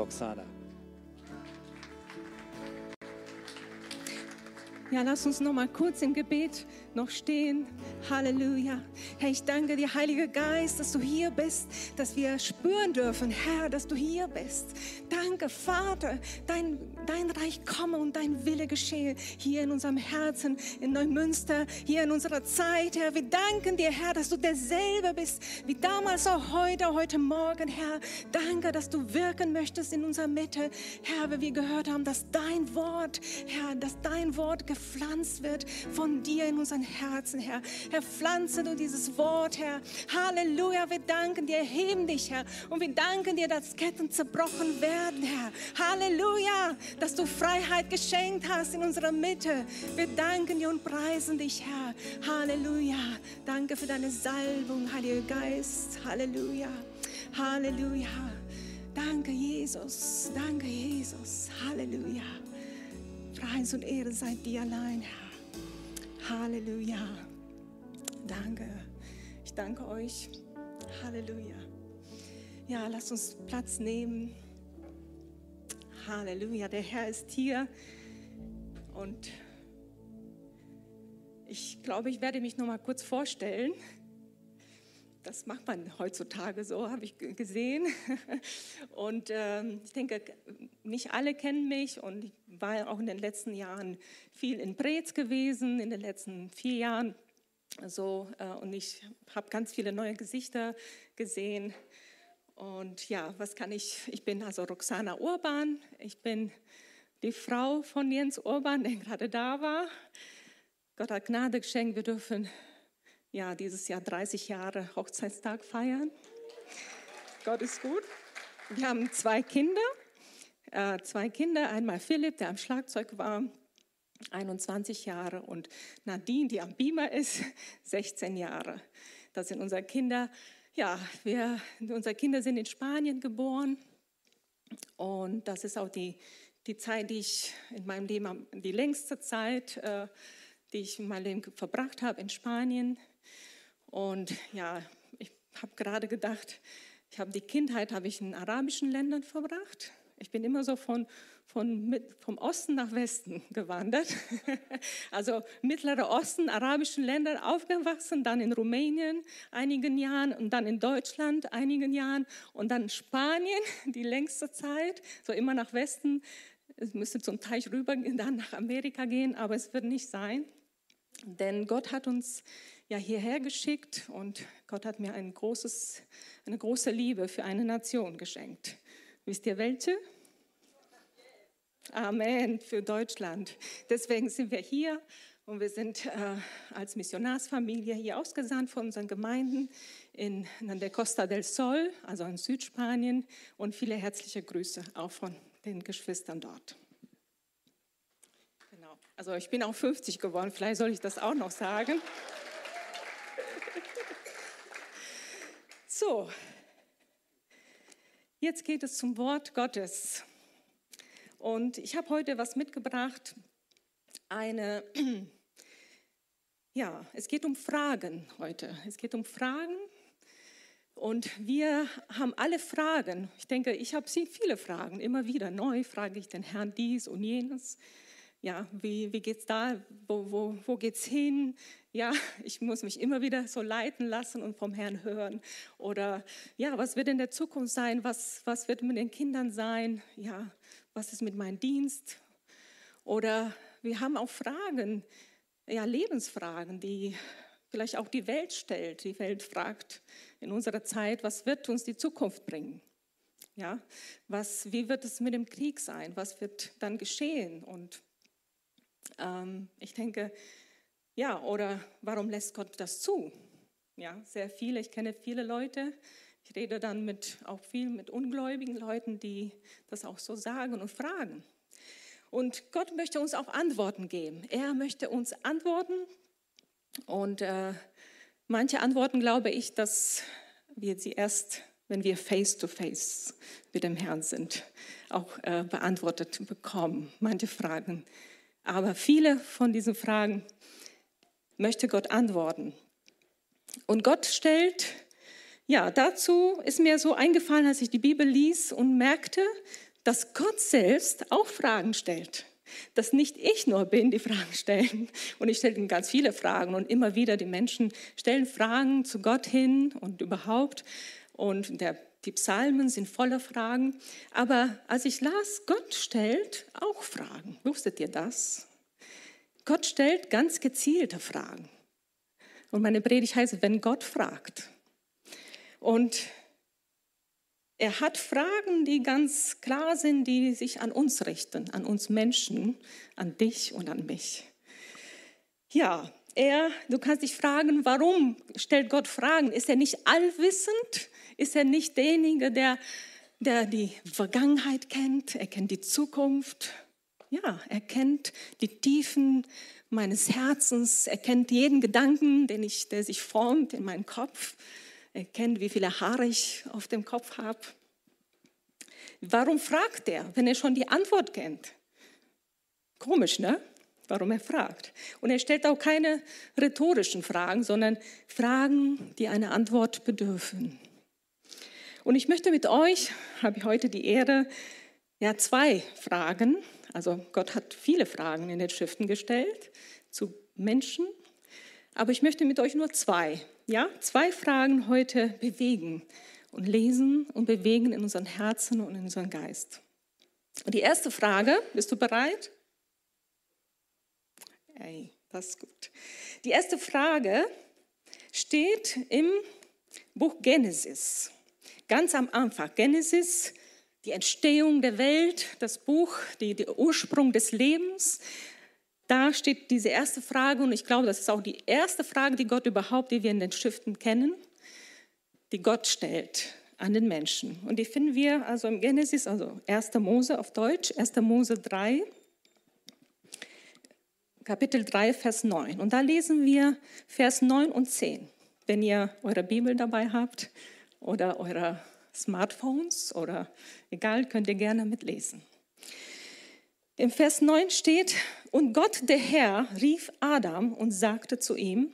Roxana. Ja, lass uns noch mal kurz im Gebet noch stehen. Halleluja. Herr, ich danke dir, Heiliger Geist, dass du hier bist, dass wir spüren dürfen, Herr, dass du hier bist. Danke, Vater, dein, dein Reich komme und dein Wille geschehe hier in unserem Herzen, in Neumünster, hier in unserer Zeit, Herr. Wir danken dir, Herr, dass du derselbe bist, wie damals auch heute, heute Morgen, Herr. Danke, dass du wirken möchtest in unserer Mitte, Herr, wie wir gehört haben, dass dein Wort, Herr, dass dein Wort gepflanzt wird von dir in unseren Herzen, Herr. Herr, pflanze du dieses Wort, Herr. Halleluja, wir danken dir, heben dich, Herr. Und wir danken dir, dass Ketten zerbrochen werden, Herr. Halleluja, dass du Freiheit geschenkt hast in unserer Mitte. Wir danken dir und preisen dich, Herr. Halleluja. Danke für deine Salbung, Heiliger Geist. Halleluja. Halleluja. Danke, Jesus. Danke, Jesus. Halleluja. Preis und Ehre sei dir allein, Herr. Halleluja. Danke. Ich danke euch. Halleluja. Ja, lasst uns Platz nehmen. Halleluja. Der Herr ist hier. Und ich glaube, ich werde mich noch mal kurz vorstellen. Das macht man heutzutage so, habe ich gesehen. Und ähm, ich denke, nicht alle kennen mich und ich war auch in den letzten Jahren viel in Brez gewesen, in den letzten vier Jahren. So, äh, und ich habe ganz viele neue Gesichter gesehen. Und ja, was kann ich? Ich bin also Roxana Urban. Ich bin die Frau von Jens Urban, der gerade da war. Gott hat Gnade geschenkt. Wir dürfen ja, dieses Jahr 30 Jahre Hochzeitstag feiern. Gott ist gut. Wir haben zwei Kinder, äh, zwei Kinder. Einmal Philipp, der am Schlagzeug war, 21 Jahre, und Nadine, die am Beamer ist, 16 Jahre. Das sind unsere Kinder. Ja, wir, unsere Kinder sind in Spanien geboren und das ist auch die, die Zeit, die ich in meinem Leben, die längste Zeit, äh, die ich in meinem Leben verbracht habe in Spanien. Und ja, ich habe gerade gedacht, ich habe die Kindheit habe ich in arabischen Ländern verbracht. Ich bin immer so von, von mit, vom Osten nach Westen gewandert. Also Mittlerer Osten, arabischen Ländern aufgewachsen, dann in Rumänien einigen Jahren und dann in Deutschland einigen Jahren und dann Spanien die längste Zeit, so immer nach Westen. Es müsste zum Teich rüber, dann nach Amerika gehen, aber es wird nicht sein. Denn Gott hat uns ja hierher geschickt und Gott hat mir ein großes, eine große Liebe für eine Nation geschenkt. Wisst ihr welche? Amen, für Deutschland. Deswegen sind wir hier und wir sind äh, als Missionarsfamilie hier ausgesandt von unseren Gemeinden in, in der Costa del Sol, also in Südspanien. Und viele herzliche Grüße auch von den Geschwistern dort. Genau. Also ich bin auch 50 geworden, vielleicht soll ich das auch noch sagen. So, jetzt geht es zum Wort Gottes. Und ich habe heute was mitgebracht. Eine, ja, es geht um Fragen heute. Es geht um Fragen. Und wir haben alle Fragen. Ich denke, ich habe viele Fragen. Immer wieder neu frage ich den Herrn dies und jenes. Ja, wie, wie es da? Wo, wo, wo geht es hin? Ja, ich muss mich immer wieder so leiten lassen und vom Herrn hören. Oder ja, was wird in der Zukunft sein? Was, was wird mit den Kindern sein? Ja, was ist mit meinem Dienst? Oder wir haben auch Fragen, ja, Lebensfragen, die vielleicht auch die Welt stellt. Die Welt fragt in unserer Zeit, was wird uns die Zukunft bringen? Ja, was, wie wird es mit dem Krieg sein? Was wird dann geschehen? Und ähm, ich denke, ja, oder warum lässt Gott das zu? Ja, sehr viele, ich kenne viele Leute, ich rede dann mit, auch viel mit ungläubigen Leuten, die das auch so sagen und fragen. Und Gott möchte uns auch Antworten geben. Er möchte uns antworten. Und äh, manche Antworten glaube ich, dass wir sie erst, wenn wir face to face mit dem Herrn sind, auch äh, beantwortet bekommen. Manche Fragen aber viele von diesen Fragen möchte Gott antworten. Und Gott stellt, ja, dazu ist mir so eingefallen, als ich die Bibel ließ und merkte, dass Gott selbst auch Fragen stellt. Dass nicht ich nur bin, die Fragen stellen. Und ich stelle ganz viele Fragen und immer wieder die Menschen stellen Fragen zu Gott hin und überhaupt. Und der, die Psalmen sind voller Fragen. Aber als ich las, Gott stellt auch Fragen. Wusstet ihr das? Gott stellt ganz gezielte Fragen. Und meine Predigt heißt, wenn Gott fragt. Und er hat Fragen, die ganz klar sind, die sich an uns richten, an uns Menschen, an dich und an mich. Ja, er, du kannst dich fragen, warum stellt Gott Fragen? Ist er nicht allwissend? Ist er nicht derjenige, der, der die Vergangenheit kennt? Er kennt die Zukunft. Ja, er kennt die Tiefen meines Herzens. Er kennt jeden Gedanken, den ich, der sich formt in meinem Kopf. Er kennt, wie viele Haare ich auf dem Kopf habe. Warum fragt er, wenn er schon die Antwort kennt? Komisch, ne? Warum er fragt. Und er stellt auch keine rhetorischen Fragen, sondern Fragen, die eine Antwort bedürfen. Und ich möchte mit euch, habe ich heute die Ehre, ja, zwei Fragen, also Gott hat viele Fragen in den Schriften gestellt zu Menschen, aber ich möchte mit euch nur zwei ja, zwei Fragen heute bewegen und lesen und bewegen in unseren Herzen und in unseren Geist. Und die erste Frage, bist du bereit? Hey, das ist gut. Die erste Frage steht im Buch Genesis, ganz am Anfang. Genesis, die Entstehung der Welt, das Buch, die, der Ursprung des Lebens. Da steht diese erste Frage und ich glaube, das ist auch die erste Frage, die Gott überhaupt, die wir in den Schriften kennen, die Gott stellt an den Menschen. Und die finden wir also im Genesis, also 1. Mose auf Deutsch, 1. Mose 3, Kapitel 3, Vers 9. Und da lesen wir Vers 9 und 10. Wenn ihr eure Bibel dabei habt oder eure Smartphones oder egal, könnt ihr gerne mitlesen. Im Vers 9 steht, und Gott der Herr rief Adam und sagte zu ihm,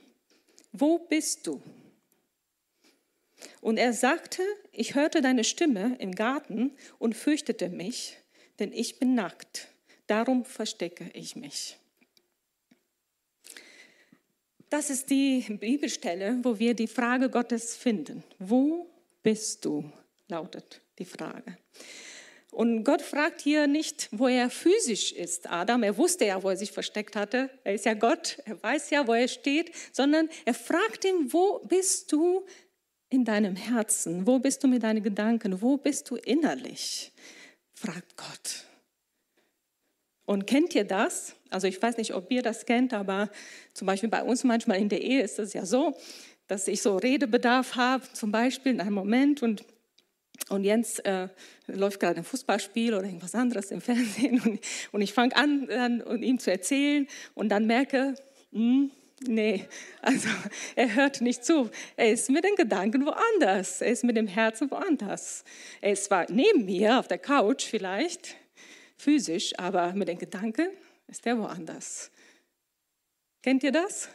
wo bist du? Und er sagte, ich hörte deine Stimme im Garten und fürchtete mich, denn ich bin nackt, darum verstecke ich mich. Das ist die Bibelstelle, wo wir die Frage Gottes finden. Wo bist du? lautet die Frage. Und Gott fragt hier nicht, wo er physisch ist, Adam. Er wusste ja, wo er sich versteckt hatte. Er ist ja Gott. Er weiß ja, wo er steht. Sondern er fragt ihn, wo bist du in deinem Herzen? Wo bist du mit deinen Gedanken? Wo bist du innerlich? Fragt Gott. Und kennt ihr das? Also ich weiß nicht, ob ihr das kennt, aber zum Beispiel bei uns manchmal in der Ehe ist es ja so, dass ich so Redebedarf habe, zum Beispiel in einem Moment und und Jens äh, läuft gerade ein Fußballspiel oder irgendwas anderes im Fernsehen und, und ich fange an, dann, und ihm zu erzählen und dann merke, hm, nee, also er hört nicht zu. Er ist mit den Gedanken woanders. Er ist mit dem Herzen woanders. Er ist zwar neben mir auf der Couch vielleicht, physisch, aber mit den Gedanken ist er woanders. Kennt ihr das?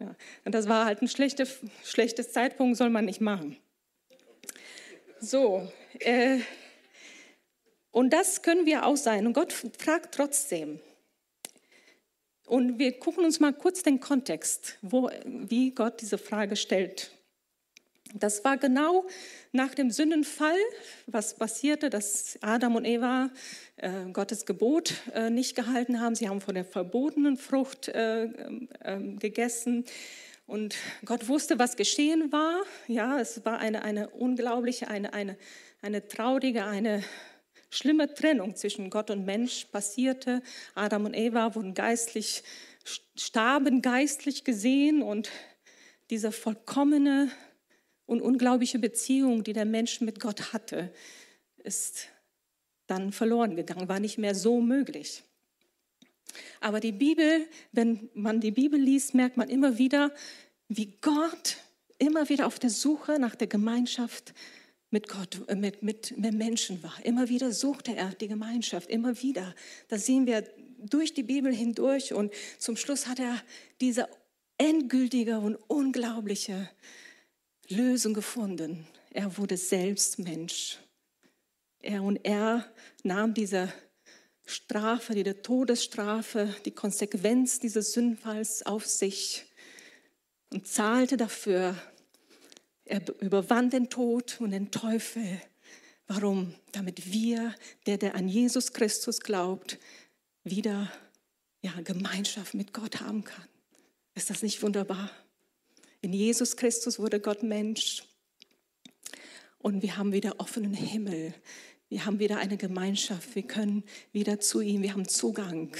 Ja. Und das war halt ein schlechter, schlechtes Zeitpunkt, soll man nicht machen. So, äh, und das können wir auch sein. Und Gott fragt trotzdem. Und wir gucken uns mal kurz den Kontext, wo, wie Gott diese Frage stellt. Das war genau nach dem Sündenfall, was passierte, dass Adam und Eva äh, Gottes Gebot äh, nicht gehalten haben. Sie haben von der verbotenen Frucht äh, ähm, gegessen. Und Gott wusste, was geschehen war. Ja, es war eine, eine unglaubliche, eine, eine, eine traurige, eine schlimme Trennung zwischen Gott und Mensch passierte. Adam und Eva wurden geistlich, starben geistlich gesehen und diese vollkommene und unglaubliche Beziehung, die der Mensch mit Gott hatte, ist dann verloren gegangen, war nicht mehr so möglich. Aber die Bibel, wenn man die Bibel liest, merkt man immer wieder, wie Gott immer wieder auf der Suche nach der Gemeinschaft mit Gott, äh, mit, mit, mit Menschen war. Immer wieder suchte er die Gemeinschaft, immer wieder. Das sehen wir durch die Bibel hindurch und zum Schluss hat er diese endgültige und unglaubliche Lösung gefunden. Er wurde selbst Mensch Er und er nahm diese Strafe, die Todesstrafe, die Konsequenz dieses Sündfalls auf sich und zahlte dafür. Er überwand den Tod und den Teufel. Warum? Damit wir, der, der an Jesus Christus glaubt, wieder ja, Gemeinschaft mit Gott haben kann. Ist das nicht wunderbar? In Jesus Christus wurde Gott Mensch und wir haben wieder offenen Himmel. Wir haben wieder eine Gemeinschaft. Wir können wieder zu ihm. Wir haben Zugang.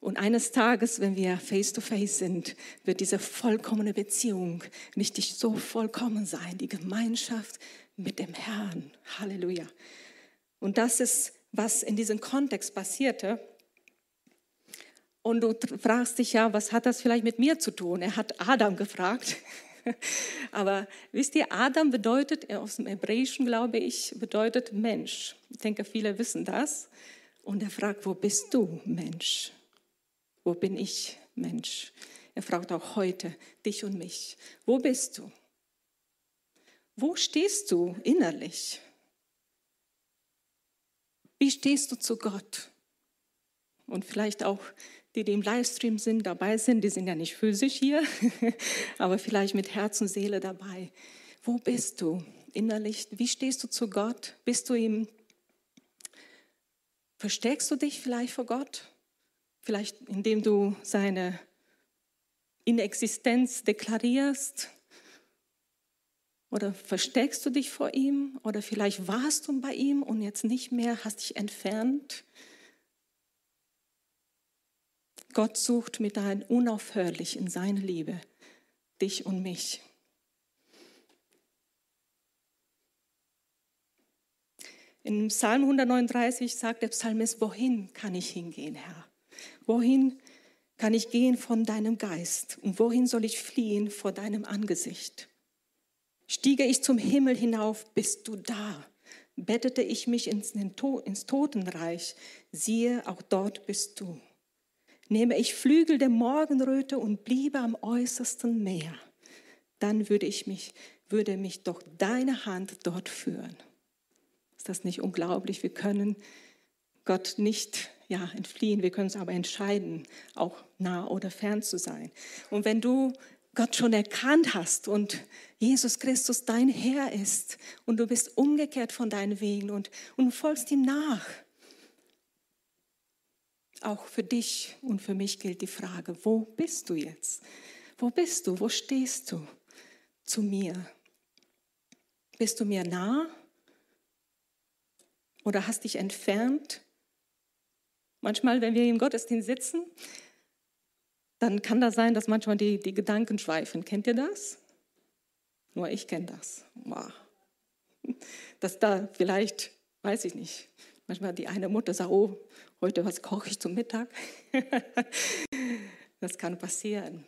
Und eines Tages, wenn wir face to face sind, wird diese vollkommene Beziehung nicht so vollkommen sein. Die Gemeinschaft mit dem Herrn. Halleluja. Und das ist, was in diesem Kontext passierte. Und du fragst dich ja, was hat das vielleicht mit mir zu tun? Er hat Adam gefragt. Aber wisst ihr, Adam bedeutet, aus dem Hebräischen glaube ich, bedeutet Mensch. Ich denke, viele wissen das. Und er fragt, wo bist du, Mensch? Wo bin ich, Mensch? Er fragt auch heute dich und mich, wo bist du? Wo stehst du innerlich? Wie stehst du zu Gott? Und vielleicht auch die, die im Livestream sind, dabei sind, die sind ja nicht physisch hier, aber vielleicht mit Herz und Seele dabei. Wo bist du innerlich? Wie stehst du zu Gott? Bist du ihm, versteckst du dich vielleicht vor Gott? Vielleicht indem du seine Inexistenz deklarierst? Oder versteckst du dich vor ihm? Oder vielleicht warst du bei ihm und jetzt nicht mehr, hast dich entfernt? Gott sucht mit deinem unaufhörlich in seine Liebe dich und mich. In Psalm 139 sagt der Psalmist, wohin kann ich hingehen, Herr? Wohin kann ich gehen von deinem Geist? Und wohin soll ich fliehen vor deinem Angesicht? Stiege ich zum Himmel hinauf, bist du da. Bettete ich mich ins, ins Totenreich, siehe, auch dort bist du. Nehme ich Flügel der Morgenröte und bliebe am äußersten Meer, dann würde ich mich, würde mich doch deine Hand dort führen. Ist das nicht unglaublich? Wir können Gott nicht ja, entfliehen, wir können es aber entscheiden, auch nah oder fern zu sein. Und wenn du Gott schon erkannt hast und Jesus Christus dein Herr ist und du bist umgekehrt von deinen Wegen und, und folgst ihm nach, auch für dich und für mich gilt die Frage, wo bist du jetzt? Wo bist du? Wo stehst du zu mir? Bist du mir nah? Oder hast dich entfernt? Manchmal, wenn wir im Gottesdienst sitzen, dann kann das sein, dass manchmal die, die Gedanken schweifen. Kennt ihr das? Nur ich kenne das. Wow. Dass da vielleicht, weiß ich nicht, manchmal die eine Mutter sagt, oh, heute was koche ich zum Mittag. das kann passieren.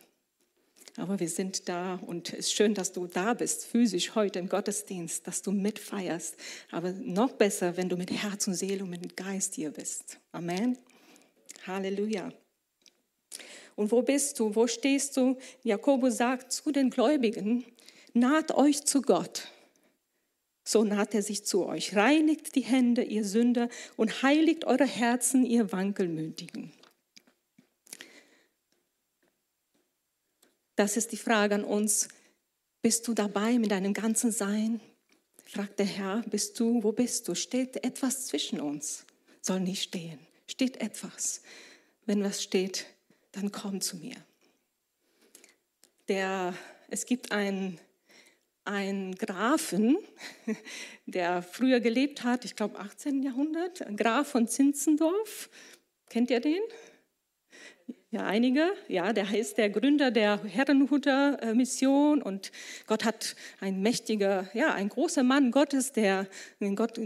Aber wir sind da und es ist schön, dass du da bist, physisch heute im Gottesdienst, dass du mitfeierst. Aber noch besser, wenn du mit Herz und Seele und mit Geist hier bist. Amen. Halleluja. Und wo bist du? Wo stehst du? Jakobus sagt zu den Gläubigen, naht euch zu Gott so naht er sich zu euch. Reinigt die Hände, ihr Sünder, und heiligt eure Herzen, ihr Wankelmütigen. Das ist die Frage an uns. Bist du dabei mit deinem ganzen Sein? Fragt der Herr, bist du, wo bist du? Steht etwas zwischen uns? Soll nicht stehen. Steht etwas. Wenn was steht, dann komm zu mir. Der, es gibt einen ein Grafen, der früher gelebt hat, ich glaube 18. Jahrhundert, Graf von Zinzendorf. Kennt ihr den? Ja, einige. Ja, der ist der Gründer der Herrenhuter Mission und Gott hat ein mächtiger, ja, ein großer Mann Gottes, der den Gott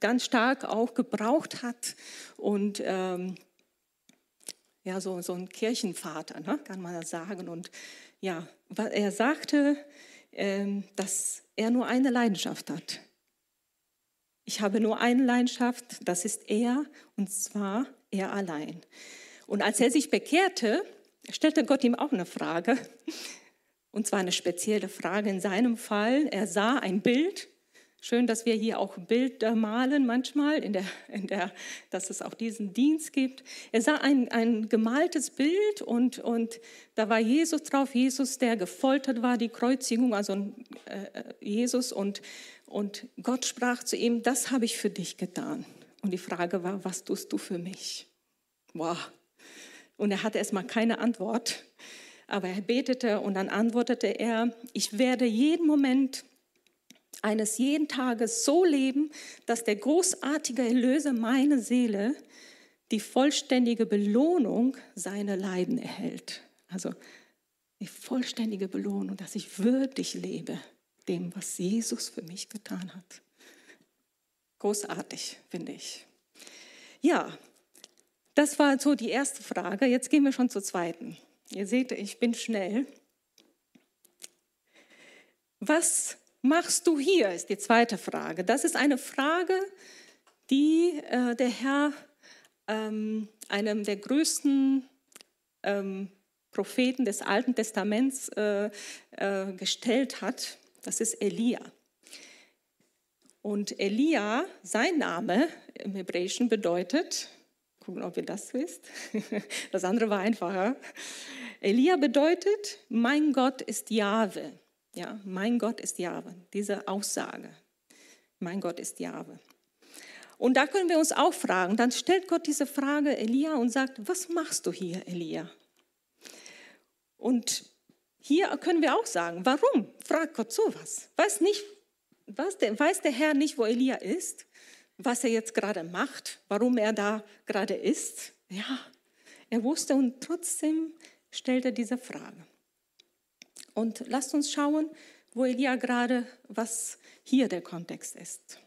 ganz stark auch gebraucht hat und ähm, ja, so, so ein Kirchenvater, ne, kann man sagen. Und ja, er sagte, dass er nur eine Leidenschaft hat. Ich habe nur eine Leidenschaft, das ist er, und zwar er allein. Und als er sich bekehrte, stellte Gott ihm auch eine Frage, und zwar eine spezielle Frage in seinem Fall. Er sah ein Bild Schön, dass wir hier auch Bilder malen manchmal, in der, in der, dass es auch diesen Dienst gibt. Er sah ein, ein gemaltes Bild und, und da war Jesus drauf, Jesus, der gefoltert war, die Kreuzigung, also äh, Jesus. Und, und Gott sprach zu ihm, das habe ich für dich getan. Und die Frage war, was tust du für mich? Wow. Und er hatte erstmal keine Antwort, aber er betete und dann antwortete er, ich werde jeden Moment eines jeden Tages so leben, dass der großartige Erlöser meine Seele die vollständige Belohnung seiner Leiden erhält. Also die vollständige Belohnung, dass ich würdig lebe dem, was Jesus für mich getan hat. Großartig, finde ich. Ja, das war so die erste Frage. Jetzt gehen wir schon zur zweiten. Ihr seht, ich bin schnell. Was machst du hier, ist die zweite Frage. Das ist eine Frage, die äh, der Herr ähm, einem der größten ähm, Propheten des Alten Testaments äh, äh, gestellt hat. Das ist Elia. Und Elia, sein Name im Hebräischen bedeutet, gucken, ob ihr das wisst, das andere war einfacher. Elia bedeutet, mein Gott ist Jahwe. Ja, mein Gott ist Jahwe. Diese Aussage. Mein Gott ist Jahwe. Und da können wir uns auch fragen, dann stellt Gott diese Frage Elia und sagt, was machst du hier, Elia? Und hier können wir auch sagen, warum fragt Gott sowas? Weiß, nicht, weiß, der, weiß der Herr nicht, wo Elia ist, was er jetzt gerade macht, warum er da gerade ist? Ja, er wusste und trotzdem stellt er diese Frage. Und lasst uns schauen, wo Elia gerade, was hier der Kontext ist.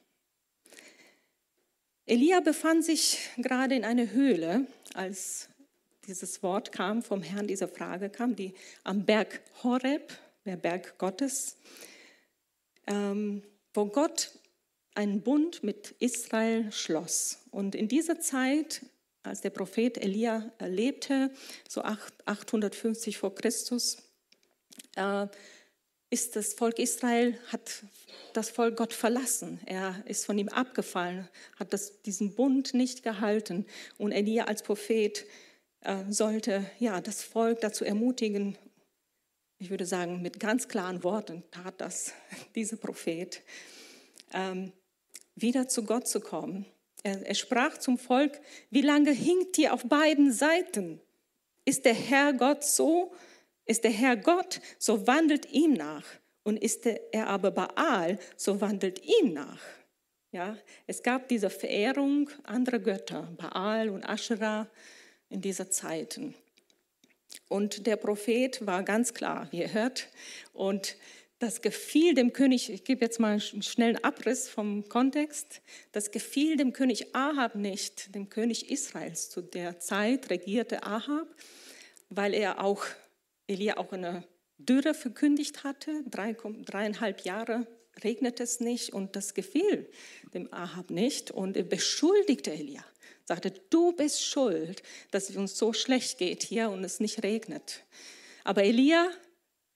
Elia befand sich gerade in einer Höhle, als dieses Wort kam vom Herrn, diese Frage kam, die am Berg Horeb, der Berg Gottes, ähm, wo Gott einen Bund mit Israel schloss. Und in dieser Zeit, als der Prophet Elia lebte, so 850 vor Christus, ist das Volk Israel, hat das Volk Gott verlassen. Er ist von ihm abgefallen, hat das, diesen Bund nicht gehalten. Und Elia als Prophet äh, sollte ja, das Volk dazu ermutigen, ich würde sagen, mit ganz klaren Worten tat das dieser Prophet, ähm, wieder zu Gott zu kommen. Er, er sprach zum Volk, wie lange hinkt ihr auf beiden Seiten? Ist der Herr Gott so, ist der Herr Gott, so wandelt ihm nach. Und ist er aber Baal, so wandelt ihm nach. Ja, es gab diese Verehrung anderer Götter, Baal und Asherah in dieser Zeiten. Und der Prophet war ganz klar, wie ihr hört. Und das gefiel dem König, ich gebe jetzt mal einen schnellen Abriss vom Kontext, das gefiel dem König Ahab nicht, dem König Israels. Zu der Zeit regierte Ahab, weil er auch Elia auch eine Dürre verkündigt hatte. Drei, dreieinhalb Jahre regnet es nicht und das gefiel dem Ahab nicht. Und er beschuldigte Elia, sagte, du bist schuld, dass es uns so schlecht geht hier und es nicht regnet. Aber Elia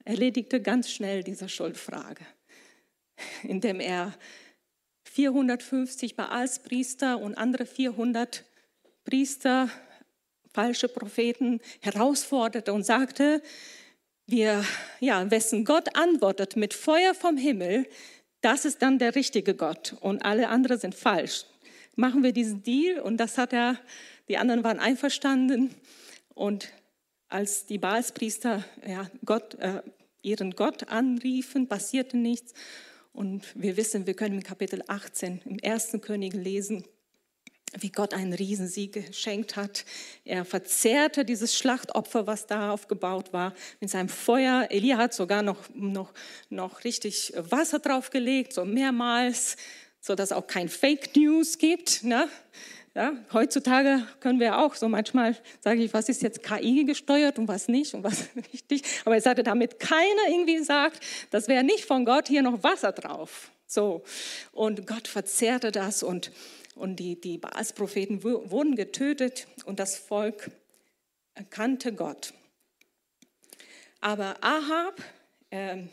erledigte ganz schnell diese Schuldfrage, indem er 450 Baalspriester und andere 400 Priester falsche Propheten herausforderte und sagte, wir, ja, wessen Gott antwortet mit Feuer vom Himmel, das ist dann der richtige Gott und alle anderen sind falsch. Machen wir diesen Deal und das hat er, die anderen waren einverstanden und als die Baalspriester ja, Gott, äh, ihren Gott anriefen, passierte nichts. Und wir wissen, wir können im Kapitel 18 im ersten König lesen, wie Gott einen Riesensieg geschenkt hat. Er verzehrte dieses Schlachtopfer, was da aufgebaut war, mit seinem Feuer. Elia hat sogar noch, noch, noch richtig Wasser draufgelegt, so mehrmals, so dass auch kein Fake News gibt. Ne? Ja, heutzutage können wir auch so manchmal sage ich, was ist jetzt KI gesteuert und was nicht und was richtig. Aber er sagte, damit keiner irgendwie sagt, das wäre nicht von Gott hier noch Wasser drauf. So und Gott verzehrte das und und die, die Baalspropheten wurden getötet und das Volk erkannte Gott. Aber Ahab äh,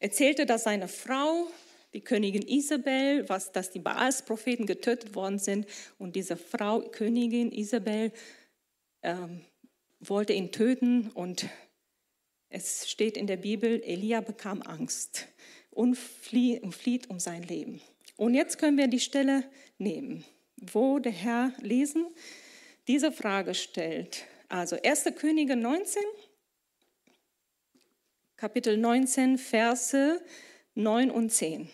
erzählte, dass seine Frau, die Königin Isabel, was, dass die Baals-Propheten getötet worden sind. Und diese Frau, Königin Isabel, ähm, wollte ihn töten. Und es steht in der Bibel, Elia bekam Angst und, flie, und flieht um sein Leben. Und jetzt können wir die Stelle nehmen, wo der Herr lesen, diese Frage stellt. Also 1. Könige 19, Kapitel 19, Verse 9 und 10.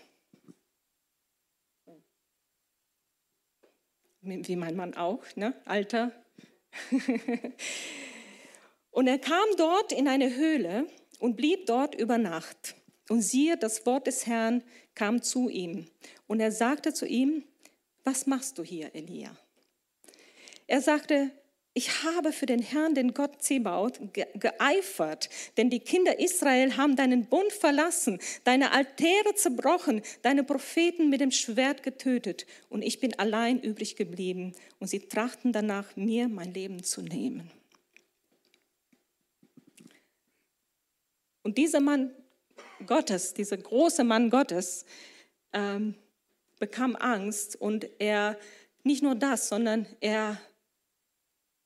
Wie mein Mann auch, ne? Alter. und er kam dort in eine Höhle und blieb dort über Nacht. Und siehe, das Wort des Herrn kam zu ihm. Und er sagte zu ihm, was machst du hier, Elia? Er sagte, ich habe für den Herrn, den Gott Zebaut, geeifert, denn die Kinder Israel haben deinen Bund verlassen, deine Altäre zerbrochen, deine Propheten mit dem Schwert getötet und ich bin allein übrig geblieben und sie trachten danach, mir mein Leben zu nehmen. Und dieser Mann Gottes, dieser große Mann Gottes, ähm, bekam Angst und er, nicht nur das, sondern er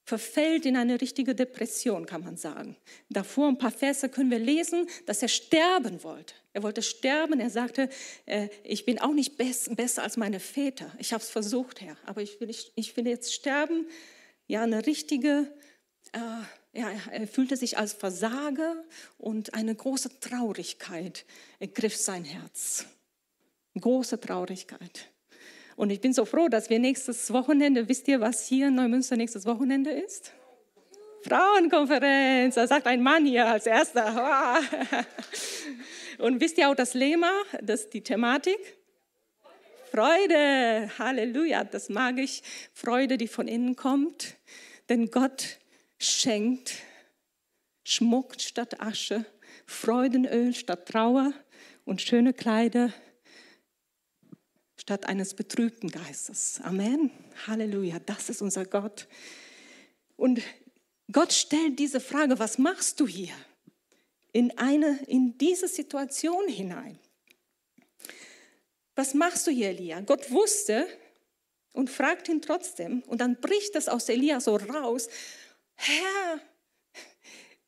verfällt in eine richtige Depression, kann man sagen. Davor ein paar Verse können wir lesen, dass er sterben wollte. Er wollte sterben. Er sagte, äh, ich bin auch nicht besser als meine Väter. Ich habe es versucht, Herr, aber ich will, ich, ich will jetzt sterben. Ja, eine richtige, äh, ja, er fühlte sich als Versager und eine große Traurigkeit ergriff sein Herz. Große Traurigkeit. Und ich bin so froh, dass wir nächstes Wochenende, wisst ihr, was hier in Neumünster nächstes Wochenende ist? Frauenkonferenz, da sagt ein Mann hier als erster. Und wisst ihr auch das Lema, das die Thematik? Freude, Halleluja, das mag ich. Freude, die von innen kommt. Denn Gott schenkt Schmuck statt Asche, Freudenöl statt Trauer und schöne Kleider statt eines betrübten Geistes. Amen. Halleluja. Das ist unser Gott. Und Gott stellt diese Frage, was machst du hier? In, eine, in diese Situation hinein. Was machst du hier, Elia? Gott wusste und fragt ihn trotzdem. Und dann bricht es aus Elia so raus. Herr,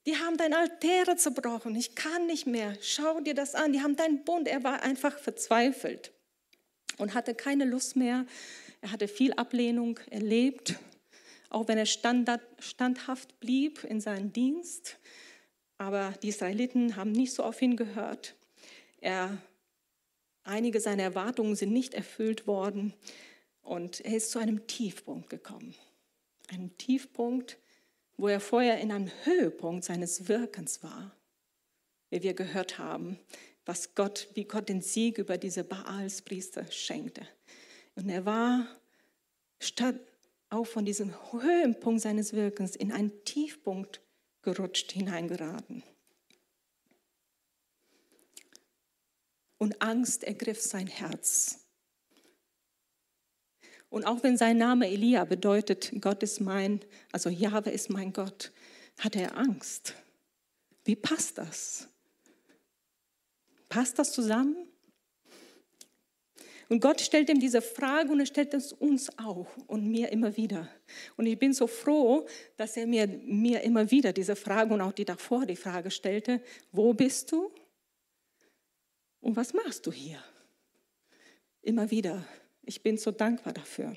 die haben dein Altäre zerbrochen. Ich kann nicht mehr. Schau dir das an. Die haben deinen Bund. Er war einfach verzweifelt und hatte keine Lust mehr. Er hatte viel Ablehnung erlebt, auch wenn er standhaft blieb in seinem Dienst. Aber die Israeliten haben nicht so auf ihn gehört. Er, einige seiner Erwartungen sind nicht erfüllt worden und er ist zu einem Tiefpunkt gekommen. Einem Tiefpunkt, wo er vorher in einem Höhepunkt seines Wirkens war, wie wir gehört haben was Gott, wie Gott den Sieg über diese Baalspriester schenkte. Und er war statt auch von diesem Höhepunkt seines Wirkens in einen Tiefpunkt gerutscht, hineingeraten. Und Angst ergriff sein Herz. Und auch wenn sein Name Elia bedeutet, Gott ist mein, also Jahwe ist mein Gott, hatte er Angst. Wie passt das? Passt das zusammen? Und Gott stellt ihm diese Frage und er stellt es uns auch und mir immer wieder. Und ich bin so froh, dass er mir, mir immer wieder diese Frage und auch die davor die Frage stellte, wo bist du und was machst du hier? Immer wieder. Ich bin so dankbar dafür.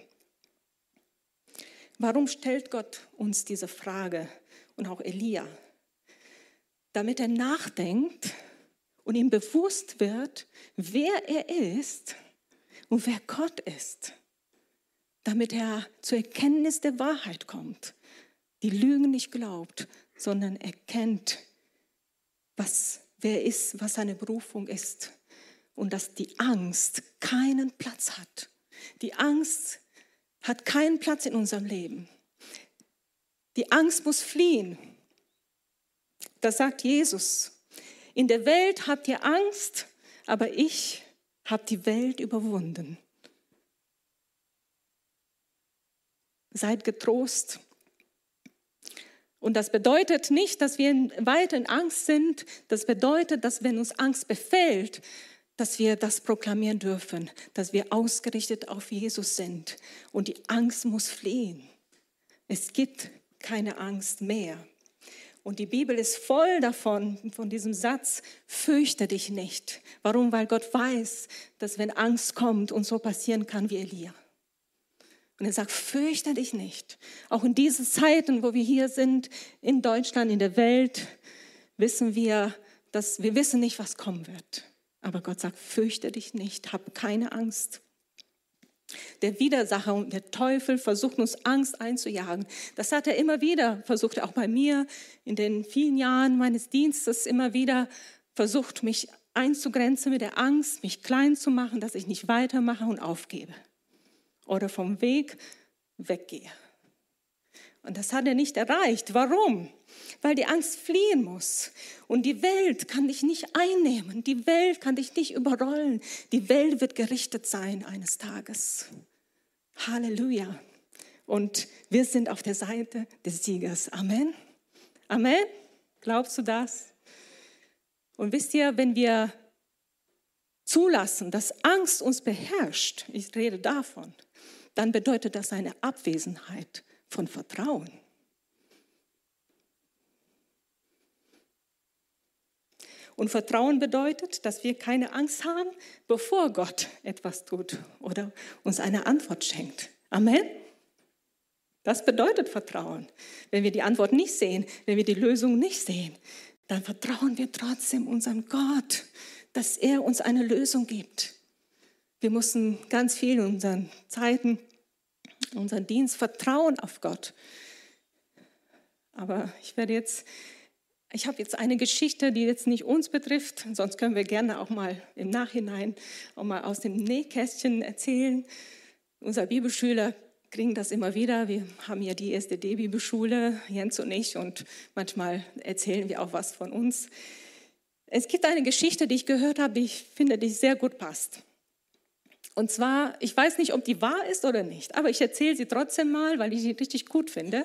Warum stellt Gott uns diese Frage und auch Elia? Damit er nachdenkt und ihm bewusst wird, wer er ist und wer Gott ist, damit er zur Erkenntnis der Wahrheit kommt, die Lügen nicht glaubt, sondern erkennt, was, wer ist, was seine Berufung ist und dass die Angst keinen Platz hat. Die Angst hat keinen Platz in unserem Leben. Die Angst muss fliehen. Das sagt Jesus. In der Welt habt ihr Angst, aber ich habe die Welt überwunden. Seid getrost. Und das bedeutet nicht, dass wir weiter in Angst sind. Das bedeutet, dass wenn uns Angst befällt, dass wir das proklamieren dürfen, dass wir ausgerichtet auf Jesus sind und die Angst muss fliehen. Es gibt keine Angst mehr. Und die Bibel ist voll davon, von diesem Satz, fürchte dich nicht. Warum? Weil Gott weiß, dass wenn Angst kommt und so passieren kann wie Elia. Und er sagt, fürchte dich nicht. Auch in diesen Zeiten, wo wir hier sind, in Deutschland, in der Welt, wissen wir, dass wir wissen nicht, was kommen wird. Aber Gott sagt, fürchte dich nicht, hab keine Angst. Der Widersacher und der Teufel versucht uns Angst einzujagen. Das hat er immer wieder versucht, auch bei mir in den vielen Jahren meines Dienstes immer wieder versucht, mich einzugrenzen mit der Angst, mich klein zu machen, dass ich nicht weitermache und aufgebe oder vom Weg weggehe. Und das hat er nicht erreicht. Warum? weil die Angst fliehen muss. Und die Welt kann dich nicht einnehmen, die Welt kann dich nicht überrollen. Die Welt wird gerichtet sein eines Tages. Halleluja. Und wir sind auf der Seite des Siegers. Amen. Amen. Glaubst du das? Und wisst ihr, wenn wir zulassen, dass Angst uns beherrscht, ich rede davon, dann bedeutet das eine Abwesenheit von Vertrauen. Und Vertrauen bedeutet, dass wir keine Angst haben, bevor Gott etwas tut oder uns eine Antwort schenkt. Amen. Das bedeutet Vertrauen. Wenn wir die Antwort nicht sehen, wenn wir die Lösung nicht sehen, dann vertrauen wir trotzdem unserem Gott, dass er uns eine Lösung gibt. Wir müssen ganz viel in unseren Zeiten, unseren Dienst vertrauen auf Gott. Aber ich werde jetzt ich habe jetzt eine Geschichte, die jetzt nicht uns betrifft, sonst können wir gerne auch mal im Nachhinein auch mal aus dem Nähkästchen erzählen. Unser Bibelschüler kriegen das immer wieder. Wir haben ja die SDD-Bibelschule, Jens und ich, und manchmal erzählen wir auch was von uns. Es gibt eine Geschichte, die ich gehört habe, die ich finde, die sehr gut passt. Und zwar, ich weiß nicht, ob die wahr ist oder nicht, aber ich erzähle sie trotzdem mal, weil ich sie richtig gut finde.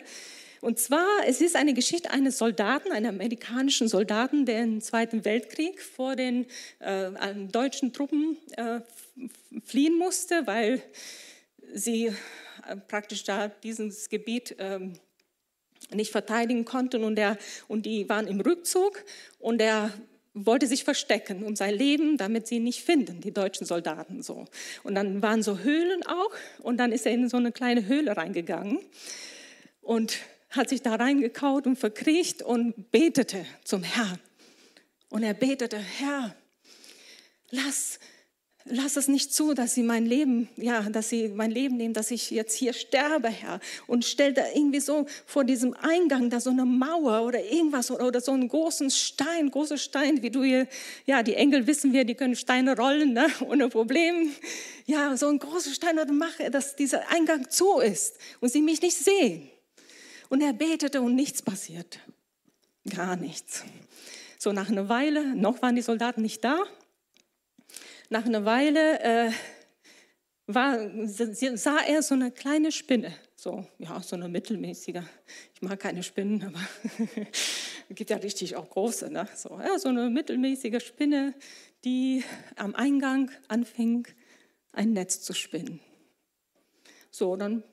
Und zwar, es ist eine Geschichte eines Soldaten, einer amerikanischen Soldaten, der im Zweiten Weltkrieg vor den äh, deutschen Truppen äh, fliehen musste, weil sie äh, praktisch da dieses Gebiet ähm, nicht verteidigen konnten und, der, und die waren im Rückzug und er wollte sich verstecken um sein Leben, damit sie ihn nicht finden, die deutschen Soldaten so. Und dann waren so Höhlen auch und dann ist er in so eine kleine Höhle reingegangen und hat sich da reingekaut und verkriecht und betete zum Herrn. Und er betete, Herr, lass, lass es nicht zu, dass sie mein Leben, ja, dass sie mein Leben nehmen, dass ich jetzt hier sterbe, Herr. Und stell da irgendwie so vor diesem Eingang da so eine Mauer oder irgendwas oder, oder so einen großen Stein, große Stein, wie du hier, ja, die Engel wissen wir, die können Steine rollen, ne, ohne Problem. Ja, so ein großer Stein oder mache, dass dieser Eingang zu ist und sie mich nicht sehen. Und er betete und nichts passiert. Gar nichts. So nach einer Weile, noch waren die Soldaten nicht da. Nach einer Weile äh, war, sah er so eine kleine Spinne. So, ja, so eine mittelmäßige. Ich mag keine Spinnen, aber es gibt ja richtig auch große. Ne? So, ja, so eine mittelmäßige Spinne, die am Eingang anfing, ein Netz zu spinnen. So, dann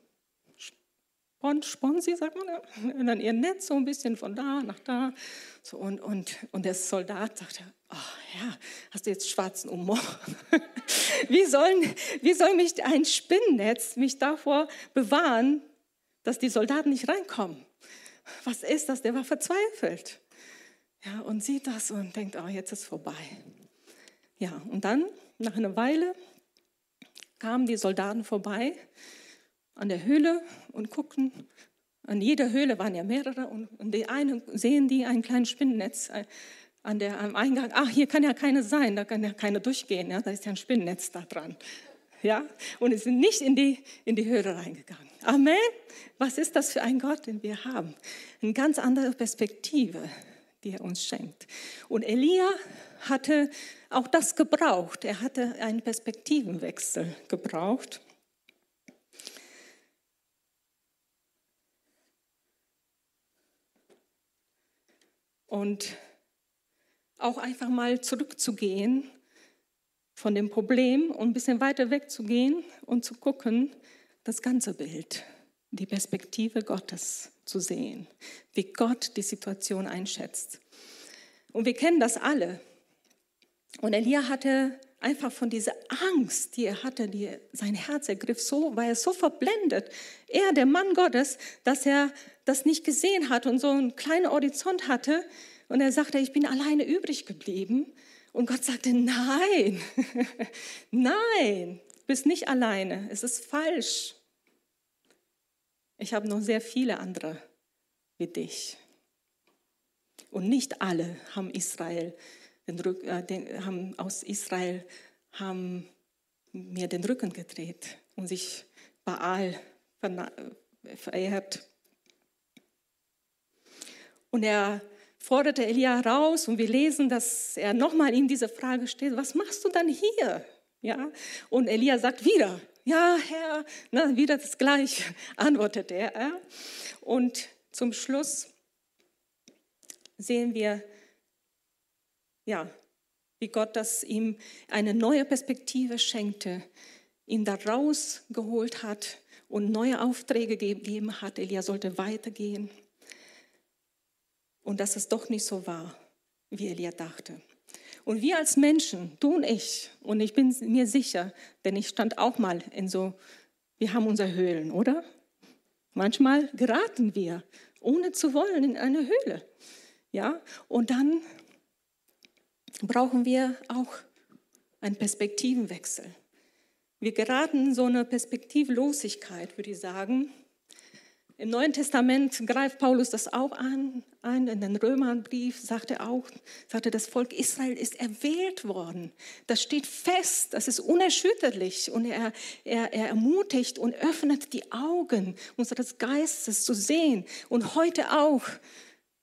Sponsi, sagt man, und dann ihr Netz so ein bisschen von da nach da. So, und, und, und der Soldat sagte, oh ja, hast du jetzt schwarzen Humor? wie, sollen, wie soll mich ein Spinnennetz mich davor bewahren, dass die Soldaten nicht reinkommen? Was ist das? Der war verzweifelt. Ja, und sieht das und denkt, oh, jetzt ist vorbei. Ja, und dann, nach einer Weile, kamen die Soldaten vorbei an der Höhle und guckten. An jeder Höhle waren ja mehrere und, die einen sehen die ein kleines Spinnennetz an der, am Eingang. Ach, hier kann ja keine sein, da kann ja keiner durchgehen, ja, da ist ja ein Spinnennetz da dran. Ja, und es sind nicht in die, in die Höhle reingegangen. Amen. Was ist das für ein Gott, den wir haben? Eine ganz andere Perspektive, die er uns schenkt. Und Elia hatte auch das gebraucht. Er hatte einen Perspektivenwechsel gebraucht. Und auch einfach mal zurückzugehen von dem Problem und ein bisschen weiter wegzugehen und zu gucken, das ganze Bild, die Perspektive Gottes zu sehen, wie Gott die Situation einschätzt. Und wir kennen das alle. Und Elia hatte einfach von dieser Angst, die er hatte, die sein Herz ergriff, so war er so verblendet, er, der Mann Gottes, dass er das nicht gesehen hat und so einen kleinen Horizont hatte. Und er sagte, ich bin alleine übrig geblieben. Und Gott sagte, nein, nein, du bist nicht alleine, es ist falsch. Ich habe noch sehr viele andere wie dich. Und nicht alle haben Israel den, äh, den, haben aus Israel haben mir den Rücken gedreht und sich Baal verehrt. Und er forderte Elia raus und wir lesen, dass er nochmal ihm diese Frage stellt, was machst du dann hier? Ja? Und Elia sagt wieder, ja Herr, na, wieder das Gleiche, antwortet er. Und zum Schluss sehen wir, ja, wie Gott das ihm eine neue Perspektive schenkte, ihn da rausgeholt hat und neue Aufträge gegeben hat. Elia sollte weitergehen. Und dass es doch nicht so war, wie Elia dachte. Und wir als Menschen, du und ich, und ich bin mir sicher, denn ich stand auch mal in so, wir haben unsere Höhlen, oder? Manchmal geraten wir, ohne zu wollen, in eine Höhle. Ja, und dann brauchen wir auch einen Perspektivenwechsel. Wir geraten in so eine Perspektivlosigkeit, würde ich sagen. Im Neuen Testament greift Paulus das auch an, ein. In den Römerbrief sagt er auch, sagt er, das Volk Israel ist erwählt worden. Das steht fest, das ist unerschütterlich. Und er, er, er ermutigt und öffnet die Augen unseres Geistes zu sehen. Und heute auch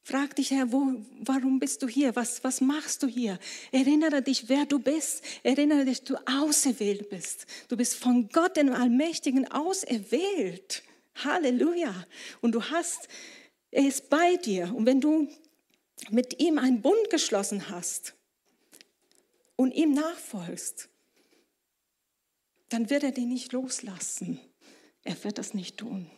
Frag dich, Herr, wo, warum bist du hier? Was, was machst du hier? Erinnere dich, wer du bist. Erinnere dich, du auserwählt bist. Du bist von Gott, dem Allmächtigen, auserwählt. Halleluja. Und du hast, er ist bei dir. Und wenn du mit ihm einen Bund geschlossen hast und ihm nachfolgst, dann wird er dich nicht loslassen. Er wird das nicht tun.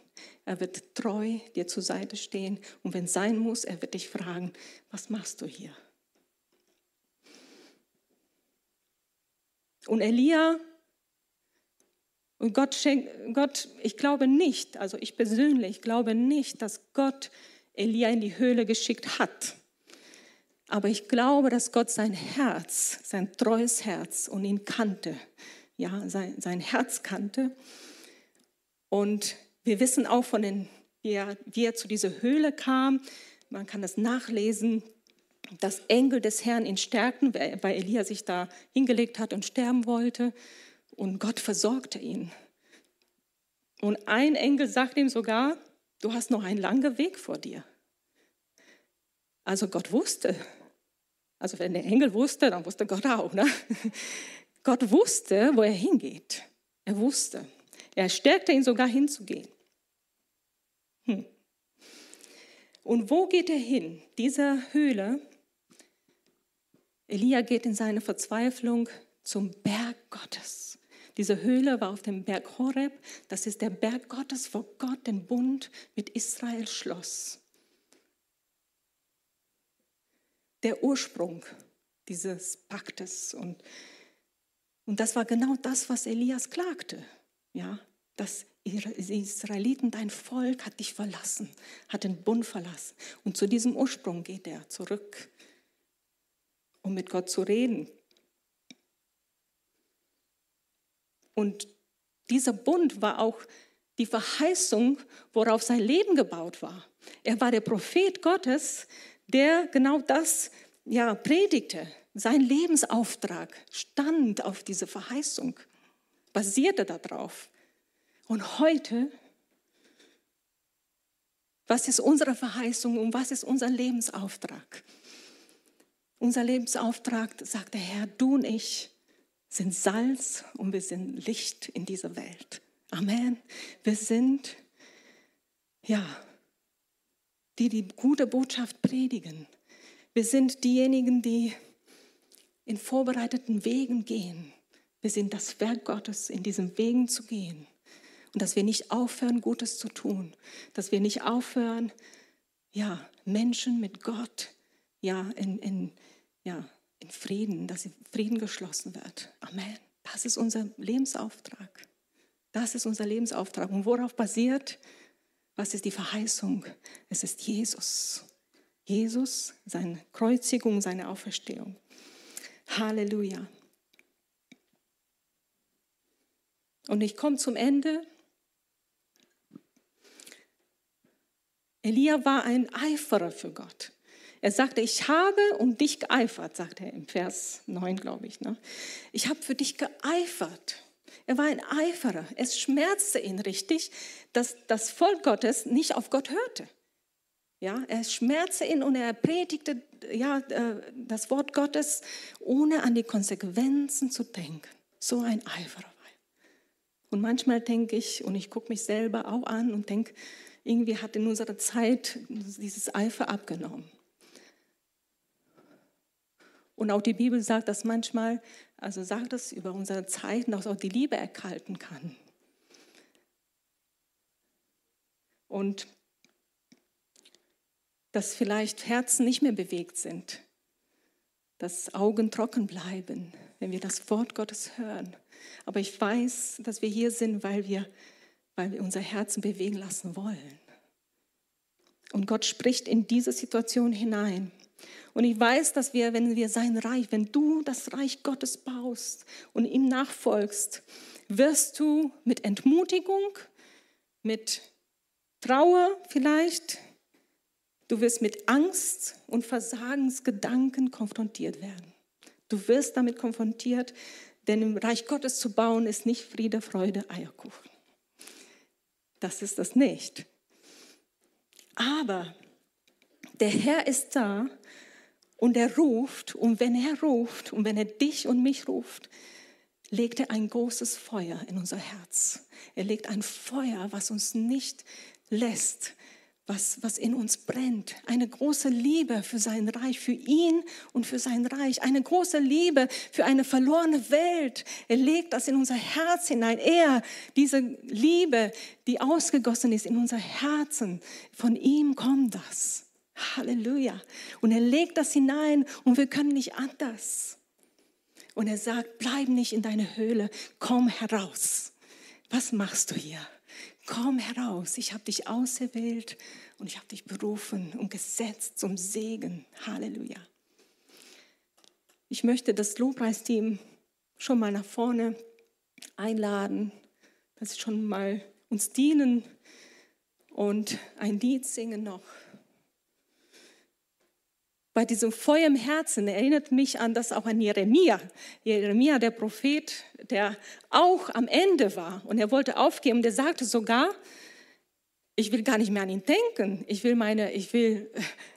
Er wird treu dir zur Seite stehen und wenn es sein muss, er wird dich fragen, was machst du hier? Und Elia und Gott schenkt, Gott, ich glaube nicht, also ich persönlich glaube nicht, dass Gott Elia in die Höhle geschickt hat. Aber ich glaube, dass Gott sein Herz, sein treues Herz und ihn kannte, ja, sein, sein Herz kannte. Und wir wissen auch von den, wie er, wie er zu dieser Höhle kam, man kann das nachlesen, dass Engel des Herrn ihn stärkten, weil Elia sich da hingelegt hat und sterben wollte. Und Gott versorgte ihn. Und ein Engel sagt ihm sogar, du hast noch einen langen Weg vor dir. Also Gott wusste. Also wenn der Engel wusste, dann wusste Gott auch. Ne? Gott wusste, wo er hingeht. Er wusste. Er stärkte ihn sogar hinzugehen. Hm. Und wo geht er hin? Diese Höhle. Elia geht in seine Verzweiflung zum Berg Gottes. Diese Höhle war auf dem Berg Horeb. Das ist der Berg Gottes, wo Gott den Bund mit Israel schloss. Der Ursprung dieses Paktes. Und, und das war genau das, was Elias klagte ja, dass die Israeliten, dein Volk hat dich verlassen, hat den Bund verlassen. Und zu diesem Ursprung geht er zurück, um mit Gott zu reden. Und dieser Bund war auch die Verheißung, worauf sein Leben gebaut war. Er war der Prophet Gottes, der genau das ja, predigte. Sein Lebensauftrag stand auf diese Verheißung basierte darauf. Und heute, was ist unsere Verheißung und was ist unser Lebensauftrag? Unser Lebensauftrag, sagt der Herr, du und ich sind Salz und wir sind Licht in dieser Welt. Amen. Wir sind, ja, die die gute Botschaft predigen. Wir sind diejenigen, die in vorbereiteten Wegen gehen Wir sind das Werk Gottes, in diesen Wegen zu gehen. Und dass wir nicht aufhören, Gutes zu tun. Dass wir nicht aufhören, ja, Menschen mit Gott, ja, in, in, ja, in Frieden, dass Frieden geschlossen wird. Amen. Das ist unser Lebensauftrag. Das ist unser Lebensauftrag. Und worauf basiert? Was ist die Verheißung? Es ist Jesus. Jesus, seine Kreuzigung, seine Auferstehung. Halleluja. Und ich komme zum Ende. Elia war ein Eiferer für Gott. Er sagte, ich habe um dich geeifert, sagt er im Vers 9, glaube ich. Ne? Ich habe für dich geeifert. Er war ein Eiferer. Es schmerzte ihn richtig, dass das Volk Gottes nicht auf Gott hörte. Ja, er schmerzte ihn und er predigte ja, äh, das Wort Gottes, ohne an die Konsequenzen zu denken. So ein Eiferer war er. Und manchmal denke ich, und ich gucke mich selber auch an und denke, irgendwie hat in unserer Zeit dieses Eifer abgenommen. Und auch die Bibel sagt, dass manchmal, also sagt es über unsere Zeit, dass auch die Liebe erkalten kann. Und dass vielleicht Herzen nicht mehr bewegt sind, dass Augen trocken bleiben, wenn wir das Wort Gottes hören. Aber ich weiß, dass wir hier sind, weil wir, weil wir unser Herzen bewegen lassen wollen. Und Gott spricht in diese Situation hinein. Und ich weiß, dass wir, wenn wir sein Reich, wenn du das Reich Gottes baust und ihm nachfolgst, wirst du mit Entmutigung, mit Trauer vielleicht, du wirst mit Angst und Versagensgedanken konfrontiert werden. Du wirst damit konfrontiert, denn im Reich Gottes zu bauen ist nicht Friede, Freude, Eierkuchen. Das ist das nicht. Aber der Herr ist da und er ruft, und wenn er ruft, und wenn er dich und mich ruft, legt er ein großes Feuer in unser Herz. Er legt ein Feuer, was uns nicht lässt, was, was in uns brennt. Eine große Liebe für sein Reich, für ihn und für sein Reich. Eine große Liebe für eine verlorene Welt. Er legt das in unser Herz hinein. Er, diese Liebe, die ausgegossen ist in unser Herzen, von ihm kommt das. Halleluja. Und er legt das hinein und wir können nicht anders. Und er sagt, bleib nicht in deine Höhle, komm heraus. Was machst du hier? Komm heraus, ich habe dich auserwählt und ich habe dich berufen und gesetzt zum Segen. Halleluja. Ich möchte das Lobpreisteam schon mal nach vorne einladen, dass sie schon mal uns dienen und ein Lied singen noch bei diesem Feuer im Herzen erinnert mich an das auch an Jeremia. Jeremia, der Prophet, der auch am Ende war und er wollte aufgeben. Der sagte sogar, ich will gar nicht mehr an ihn denken. Ich will meine, ich will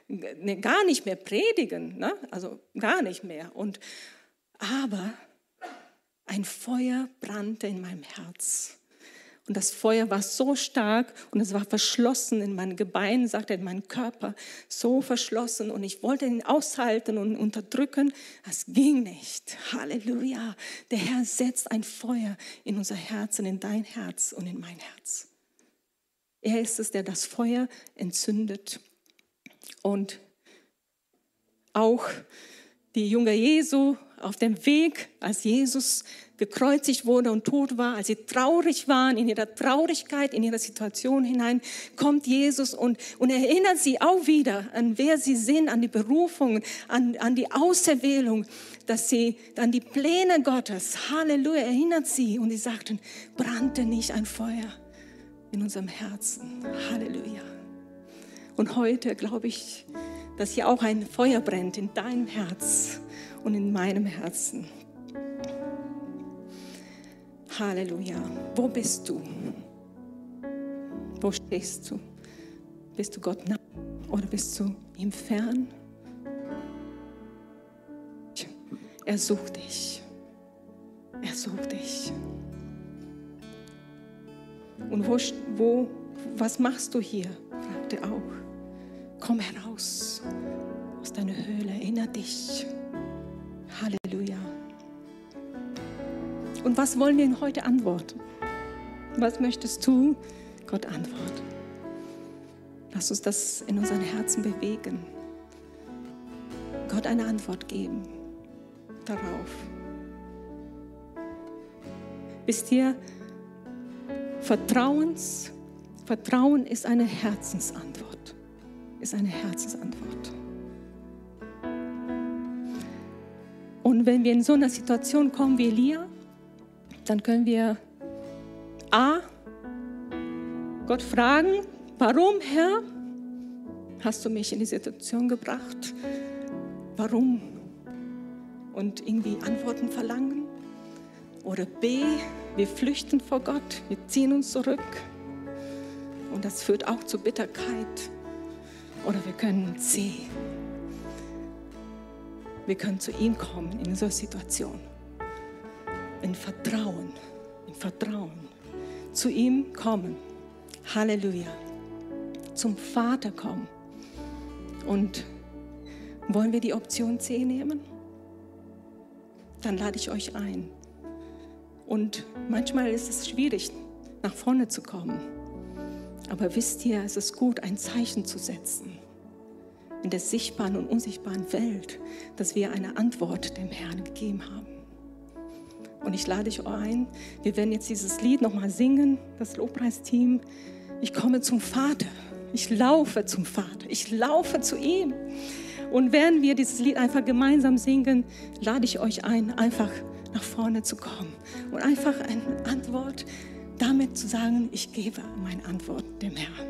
äh, gar nicht mehr predigen, ne? also gar nicht mehr. Und aber ein Feuer brannte in meinem Herz. Und das Feuer war so stark und es war verschlossen in meinen Gebeinen, sagt er, in meinem Körper, so verschlossen. Und ich wollte ihn aushalten und unterdrücken. Es ging nicht. Halleluja. Der Herr setzt ein Feuer in unser Herzen, in dein Herz und in mein Herz. Er ist es, der das Feuer entzündet. Und auch die Jünger Jesu auf dem Weg, als Jesus gekreuzigt wurde und tot war, als sie traurig waren, in ihrer Traurigkeit, in ihre Situation hinein, kommt Jesus und, und erinnert sie auch wieder an wer sie sind, an die Berufung, an, an die Auserwählung, dass sie an die Pläne Gottes, Halleluja, erinnert sie und sie sagten, brannte nicht ein Feuer in unserem Herzen. Halleluja. Und heute glaube ich, dass hier auch ein Feuer brennt in deinem Herz und in meinem Herzen. Halleluja. Wo bist du? Wo stehst du? Bist du Gott nah oder bist du ihm fern? Er sucht dich. Er sucht dich. Und wo, wo, was machst du hier? fragte er auch. Komm heraus aus deiner Höhle, erinnere dich. Halleluja. Und was wollen wir heute antworten? Was möchtest du Gott antworten? Lass uns das in unseren Herzen bewegen. Gott eine Antwort geben darauf. Wisst ihr, Vertrauens, Vertrauen ist eine Herzensantwort. Ist eine Herzensantwort. Und wenn wir in so einer Situation kommen wie Elia, dann können wir A, Gott fragen, warum Herr hast du mich in die Situation gebracht? Warum? Und irgendwie Antworten verlangen. Oder B, wir flüchten vor Gott, wir ziehen uns zurück. Und das führt auch zu Bitterkeit. Oder wir können C, wir können zu ihm kommen in so einer Situation. In Vertrauen, in Vertrauen. Zu ihm kommen. Halleluja. Zum Vater kommen. Und wollen wir die Option C nehmen? Dann lade ich euch ein. Und manchmal ist es schwierig, nach vorne zu kommen. Aber wisst ihr, es ist gut, ein Zeichen zu setzen in der sichtbaren und unsichtbaren Welt, dass wir eine Antwort dem Herrn gegeben haben. Und ich lade dich ein, wir werden jetzt dieses Lied nochmal singen, das Lobpreisteam. Ich komme zum Vater, ich laufe zum Vater, ich laufe zu ihm. Und während wir dieses Lied einfach gemeinsam singen, lade ich euch ein, einfach nach vorne zu kommen und einfach eine Antwort damit zu sagen, ich gebe meine Antwort dem Herrn.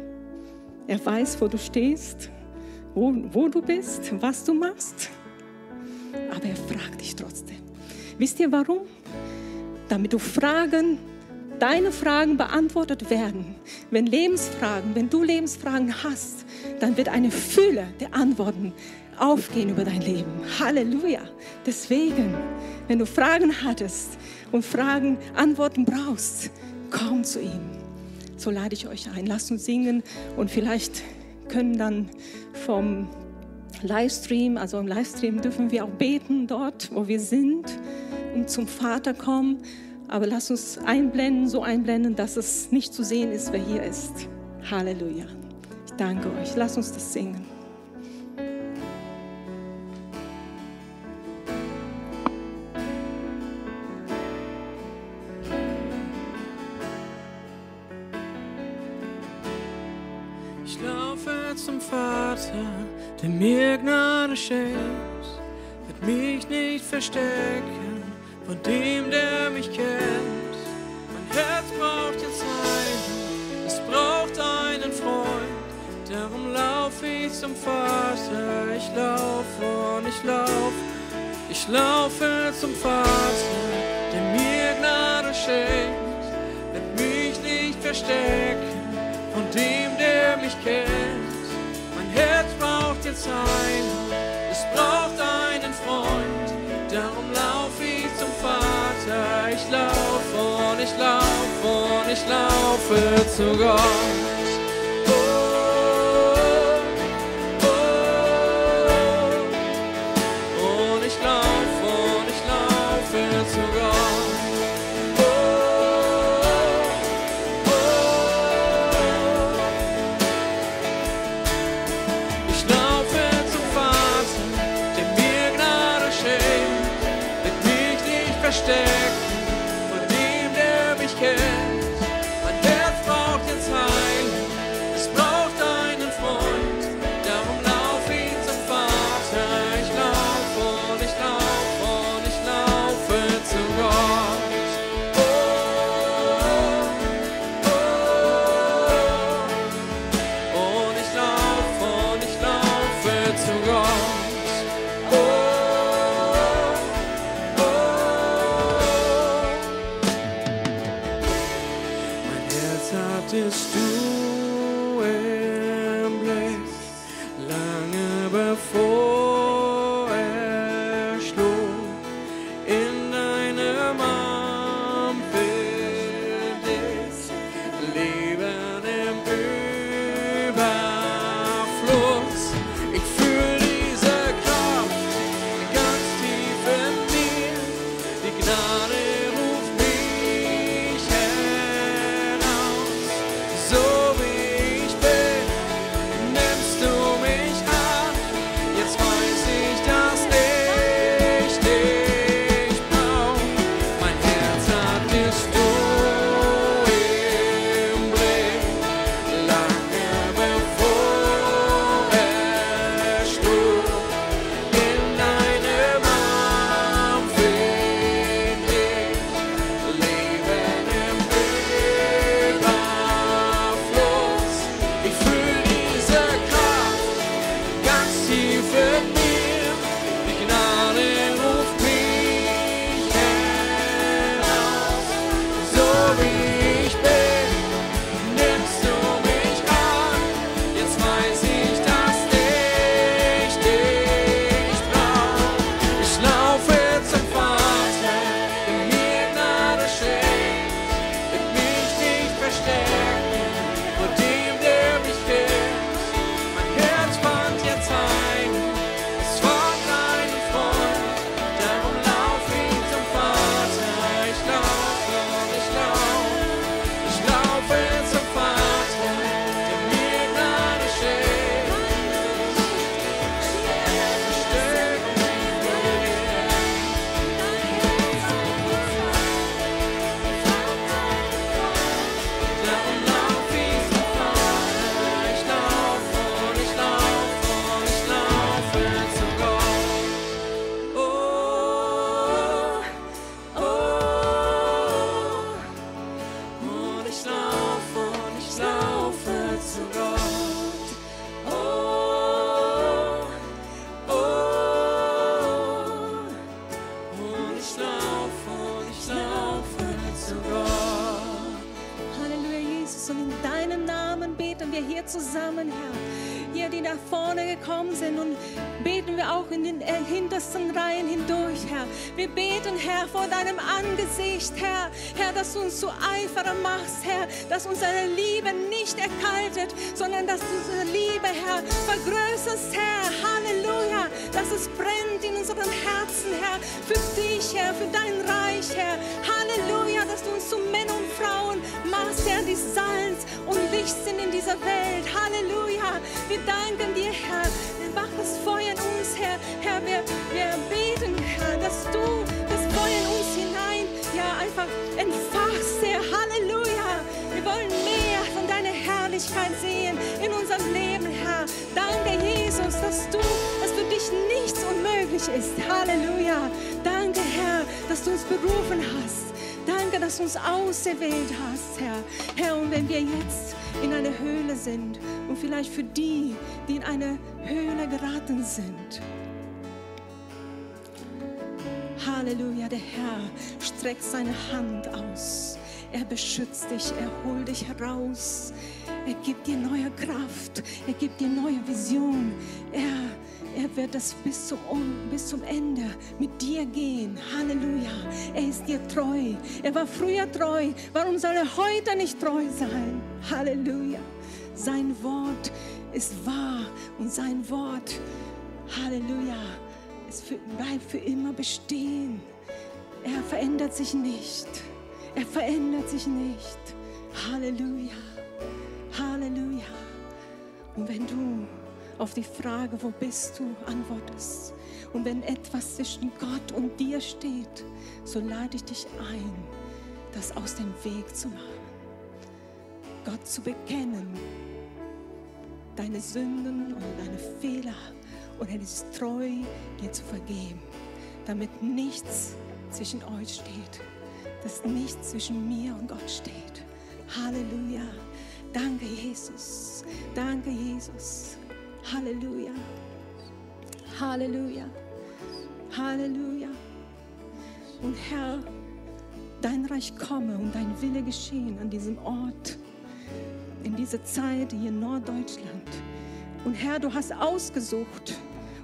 Er weiß, wo du stehst wo, wo du bist, was du machst. Aber er fragt dich trotzdem. Wisst ihr warum? Damit du Fragen, deine Fragen beantwortet werden. Wenn Lebensfragen, wenn du Lebensfragen hast, dann wird eine Fülle der Antworten aufgehen über dein Leben. Halleluja. Deswegen, wenn du Fragen hattest und Fragen, Antworten brauchst, komm zu ihm. So lade ich euch ein. Lasst uns singen und vielleicht können dann vom Livestream, also im Livestream dürfen wir auch beten dort, wo wir sind und zum Vater kommen. Aber lass uns einblenden, so einblenden, dass es nicht zu sehen ist, wer hier ist. Halleluja. Ich danke euch. Lass uns das singen. Verstecken von dem, der mich kennt. Mein Herz braucht jetzt einen, es braucht einen Freund, darum laufe ich zum Vater. Ich laufe und ich laufe, ich laufe zum Vater, der mir Gnade schenkt, wird mich nicht verstecken von dem, der mich kennt. Mein Herz braucht jetzt einen, Ich laufe und ich laufe und ich laufe zu Gott. Reihen hindurch, Herr. Wir beten, Herr, vor deinem Angesicht, Herr. Herr, dass du uns zu Eiferer machst, Herr. Dass unsere Liebe nicht erkaltet, sondern dass du unsere Liebe, Herr, vergrößerst, Herr. Halleluja. Dass es brennt in unseren Herzen, Herr. Für dich, Herr, für dein Reich, Herr. Halleluja, dass du uns zu Männern Frauen machst, Herr, die Salz und Licht sind in dieser Welt. Halleluja. Wir danken dir, Herr. Mach das Feuer in uns, Herr. Herr, wir, wir beten, Herr, dass du das Feuer in uns hinein, ja, einfach entfachst, Herr. Halleluja. Wir wollen mehr von deiner Herrlichkeit sehen in unserem Leben, Herr. Danke, Jesus, dass du, dass für dich nichts unmöglich ist. Halleluja. Danke, Herr, dass du uns berufen hast. Danke, dass du uns auserwählt hast, Herr. Herr, und wenn wir jetzt in einer Höhle sind und vielleicht für die, die in eine Höhle geraten sind, Halleluja, der Herr streckt seine Hand aus. Er beschützt dich, er holt dich heraus. Er gibt dir neue Kraft, er gibt dir neue Vision. Er, er wird das bis zum, bis zum Ende mit dir gehen. Halleluja. Er ist dir treu. Er war früher treu. Warum soll er heute nicht treu sein? Halleluja. Sein Wort ist wahr und sein Wort, Halleluja, es bleibt für immer bestehen. Er verändert sich nicht. Er verändert sich nicht. Halleluja. Halleluja. Und wenn du auf die Frage, wo bist du, antwortest, und wenn etwas zwischen Gott und dir steht, so lade ich dich ein, das aus dem Weg zu machen. Gott zu bekennen, deine Sünden oder deine Fehler und er ist treu, dir zu vergeben, damit nichts zwischen euch steht, dass nichts zwischen mir und Gott steht. Halleluja. Danke, Jesus. Danke, Jesus. Halleluja. Halleluja. Halleluja. Und Herr, dein Reich komme und dein Wille geschehen an diesem Ort, in dieser Zeit hier in Norddeutschland. Und Herr, du hast ausgesucht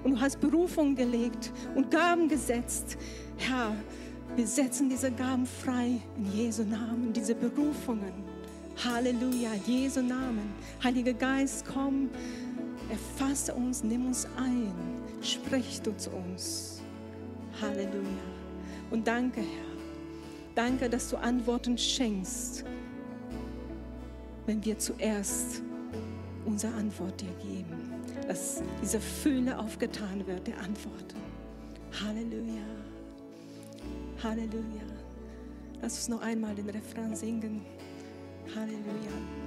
und du hast Berufung gelegt und Gaben gesetzt. Herr, wir setzen diese Gaben frei in Jesu Namen, diese Berufungen. Halleluja, Jesu Namen. Heiliger Geist, komm, erfasse uns, nimm uns ein, sprich du zu uns. Halleluja. Und danke, Herr. Danke, dass du Antworten schenkst, wenn wir zuerst unsere Antwort dir geben. Dass diese Fülle aufgetan wird, der Antworten. Halleluja. Halleluja. Lass uns noch einmal den Refrain singen. Halleluja.